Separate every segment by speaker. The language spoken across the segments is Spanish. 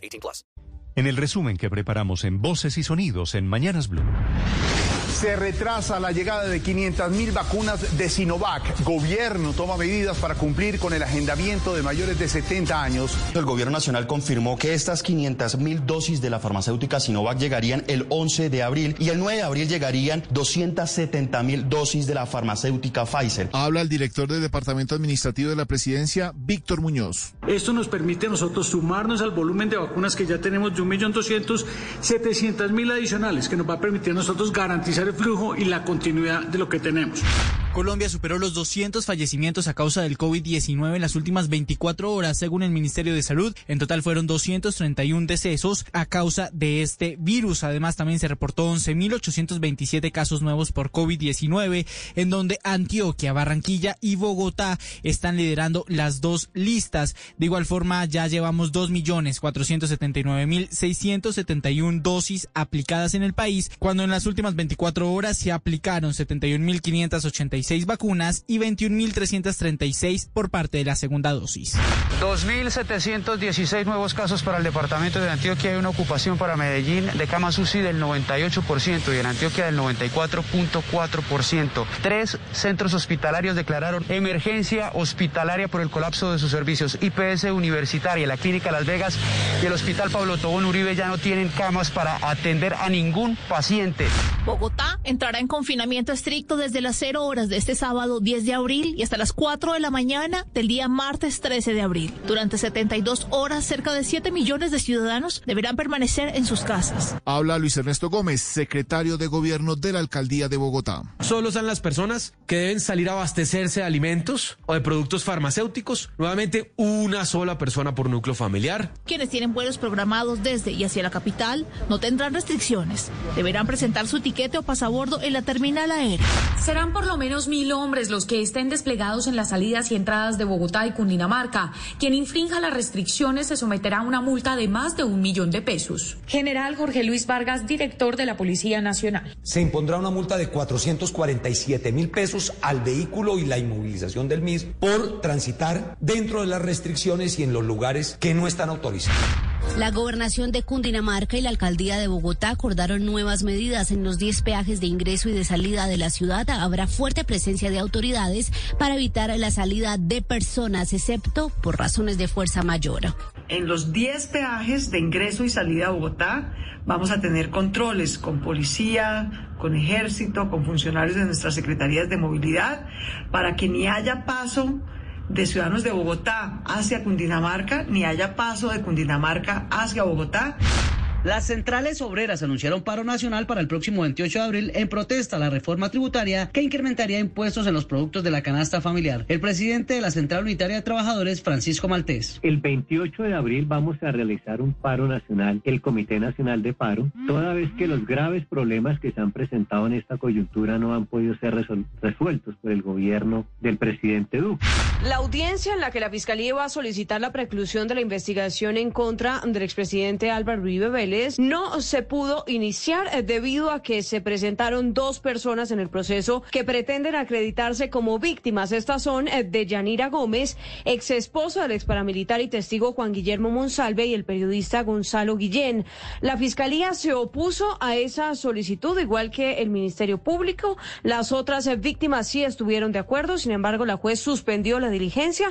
Speaker 1: 18 plus.
Speaker 2: En el resumen que preparamos en Voces y Sonidos en Mañanas Blue.
Speaker 3: Se retrasa la llegada de 500.000 vacunas de Sinovac. Gobierno toma medidas para cumplir con el agendamiento de mayores de 70 años.
Speaker 4: El gobierno nacional confirmó que estas 500.000 dosis de la farmacéutica Sinovac llegarían el 11 de abril y el 9 de abril llegarían 270.000 dosis de la farmacéutica Pfizer.
Speaker 5: Habla el director del Departamento Administrativo de la Presidencia, Víctor Muñoz.
Speaker 6: Esto nos permite a nosotros sumarnos al volumen de vacunas que ya tenemos de 1.200.000, 700.000 adicionales, que nos va a permitir a nosotros garantizar el flujo y la continuidad de lo que tenemos.
Speaker 7: Colombia superó los 200 fallecimientos a causa del COVID-19 en las últimas 24 horas, según el Ministerio de Salud. En total fueron 231 decesos a causa de este virus. Además, también se reportó 11.827 casos nuevos por COVID-19, en donde Antioquia, Barranquilla y Bogotá están liderando las dos listas. De igual forma, ya llevamos 2.479.671 dosis aplicadas en el país, cuando en las últimas 24 horas se aplicaron 71.586 vacunas y 21.336 por parte de la segunda dosis.
Speaker 8: 2.716 nuevos casos para el departamento de Antioquia. Hay una ocupación para Medellín de camas UCI del 98% y en Antioquia del 94.4%. Tres centros hospitalarios declararon emergencia hospitalaria por el colapso de sus servicios. IPS Universitaria, la Clínica Las Vegas y el Hospital Pablo Tobón Uribe ya no tienen camas para atender a ningún paciente.
Speaker 9: Bogotá entrará en confinamiento estricto desde las 0 horas de este sábado 10 de abril y hasta las 4 de la mañana del día martes 13 de abril. Durante 72 horas, cerca de 7 millones de ciudadanos deberán permanecer en sus casas.
Speaker 5: Habla Luis Ernesto Gómez, secretario de Gobierno de la Alcaldía de Bogotá.
Speaker 10: Solo están las personas que deben salir a abastecerse de alimentos o de productos farmacéuticos. Nuevamente, una sola persona por núcleo familiar.
Speaker 9: Quienes tienen vuelos programados desde y hacia la capital no tendrán restricciones. Deberán presentar su tiquete o pasabordo en la terminal aérea.
Speaker 11: Serán por lo menos mil hombres los que estén desplegados en las salidas y entradas de Bogotá y Cundinamarca. Quien infrinja las restricciones se someterá a una multa de más de un millón de pesos. General Jorge Luis Vargas, director de la Policía Nacional.
Speaker 12: Se impondrá una multa de 447 mil pesos al vehículo y la inmovilización del mismo por transitar dentro de las restricciones y en los lugares que no están autorizados.
Speaker 13: La gobernación de Cundinamarca y la alcaldía de Bogotá acordaron nuevas medidas en los 10 peajes de ingreso y de salida de la ciudad. Habrá fuerte presencia de autoridades para evitar la salida de personas, excepto por razones de fuerza mayor.
Speaker 14: En los 10 peajes de ingreso y salida a Bogotá vamos a tener controles con policía, con ejército, con funcionarios de nuestras secretarías de movilidad, para que ni haya paso de ciudadanos de Bogotá hacia Cundinamarca, ni haya paso de Cundinamarca hacia Bogotá.
Speaker 15: Las centrales obreras anunciaron paro nacional para el próximo 28 de abril en protesta a la reforma tributaria que incrementaría impuestos en los productos de la canasta familiar. El presidente de la Central Unitaria de Trabajadores, Francisco Maltés.
Speaker 16: El 28 de abril vamos a realizar un paro nacional, el Comité Nacional de Paro, toda vez que los graves problemas que se han presentado en esta coyuntura no han podido ser resueltos por el gobierno del presidente Duque.
Speaker 17: La audiencia en la que la Fiscalía iba a solicitar la preclusión de la investigación en contra del expresidente Álvaro Uribe No se pudo iniciar eh, debido a que se presentaron dos personas en el proceso que pretenden acreditarse como víctimas. Estas son eh, de Yanira Gómez, ex esposo del ex paramilitar y testigo Juan Guillermo Monsalve y el periodista Gonzalo Guillén. La fiscalía se opuso a esa solicitud, igual que el Ministerio Público. Las otras eh, víctimas sí estuvieron de acuerdo, sin embargo, la juez suspendió la diligencia.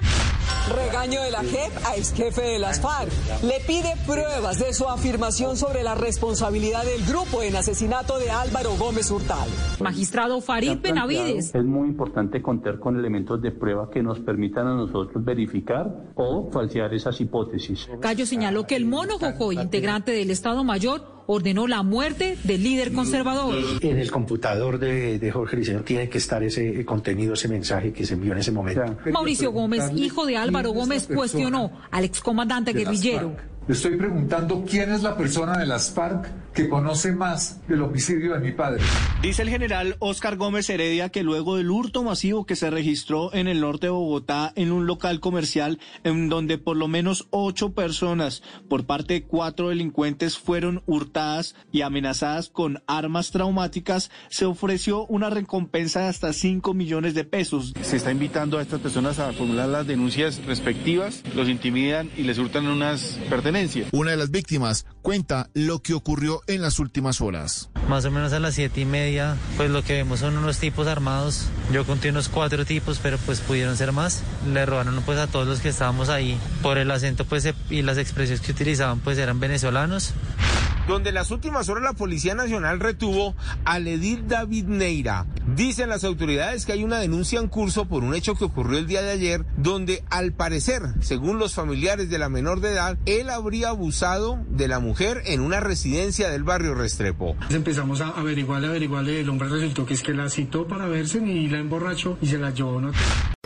Speaker 18: Regaño de la JEP a ex jefe de las FARC. Le pide pruebas de su afirmación sobre la responsabilidad del grupo en asesinato de Álvaro Gómez Hurtal.
Speaker 11: Magistrado Farid Benavides.
Speaker 19: Es muy importante contar con elementos de prueba que nos permitan a nosotros verificar o falsear esas hipótesis.
Speaker 11: Cayo señaló que el mono Jojoy, integrante del Estado Mayor, ordenó la muerte del líder conservador.
Speaker 20: En el computador de, de Jorge Liceo tiene que estar ese contenido, ese mensaje que se envió en ese momento.
Speaker 11: Mauricio Gómez, hijo de Álvaro Gómez, cuestionó al excomandante guerrillero.
Speaker 21: Le estoy preguntando quién es la persona de las FARC que conoce más del homicidio de mi padre.
Speaker 22: Dice el general Oscar Gómez Heredia que luego del hurto masivo que se registró en el norte de Bogotá en un local comercial en donde por lo menos ocho personas por parte de cuatro delincuentes fueron hurtadas y amenazadas con armas traumáticas, se ofreció una recompensa de hasta 5 millones de pesos.
Speaker 23: Se está invitando a estas personas a formular las denuncias respectivas, los intimidan y les hurtan unas pertenencias.
Speaker 5: Una de las víctimas cuenta lo que ocurrió en las últimas horas.
Speaker 24: Más o menos a las siete y media, pues lo que vemos son unos tipos armados. Yo conté unos cuatro tipos, pero pues pudieron ser más. Le robaron pues a todos los que estábamos ahí. Por el acento pues y las expresiones que utilizaban pues eran venezolanos
Speaker 25: donde las últimas horas la Policía Nacional retuvo al edil David Neira. Dicen las autoridades que hay una denuncia en curso por un hecho que ocurrió el día de ayer, donde al parecer, según los familiares de la menor de edad, él habría abusado de la mujer en una residencia del barrio Restrepo.
Speaker 16: Empezamos a averiguarle, averiguarle, el hombre resultó que es que la citó para verse y la emborrachó y se la llevó. ¿no?